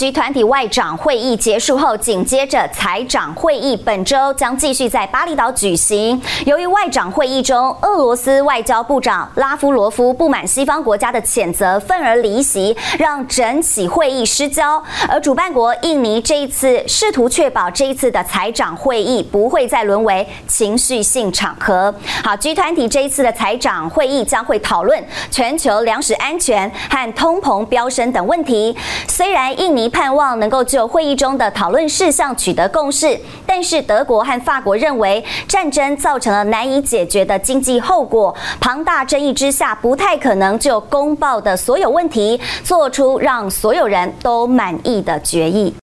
G 团体外长会议结束后，紧接着财长会议本周将继续在巴厘岛举行。由于外长会议中，俄罗斯外交部长拉夫罗夫不满西方国家的谴责，愤而离席，让整起会议失焦。而主办国印尼这一次试图确保这一次的财长会议不会再沦为情绪性场合。好，G 团体这一次的财长会议将会讨论全球粮食安全和通膨飙升等问题。虽然印尼盼望能够就会议中的讨论事项取得共识，但是德国和法国认为战争造成了难以解决的经济后果，庞大争议之下不太可能就公报的所有问题做出让所有人都满意的决议。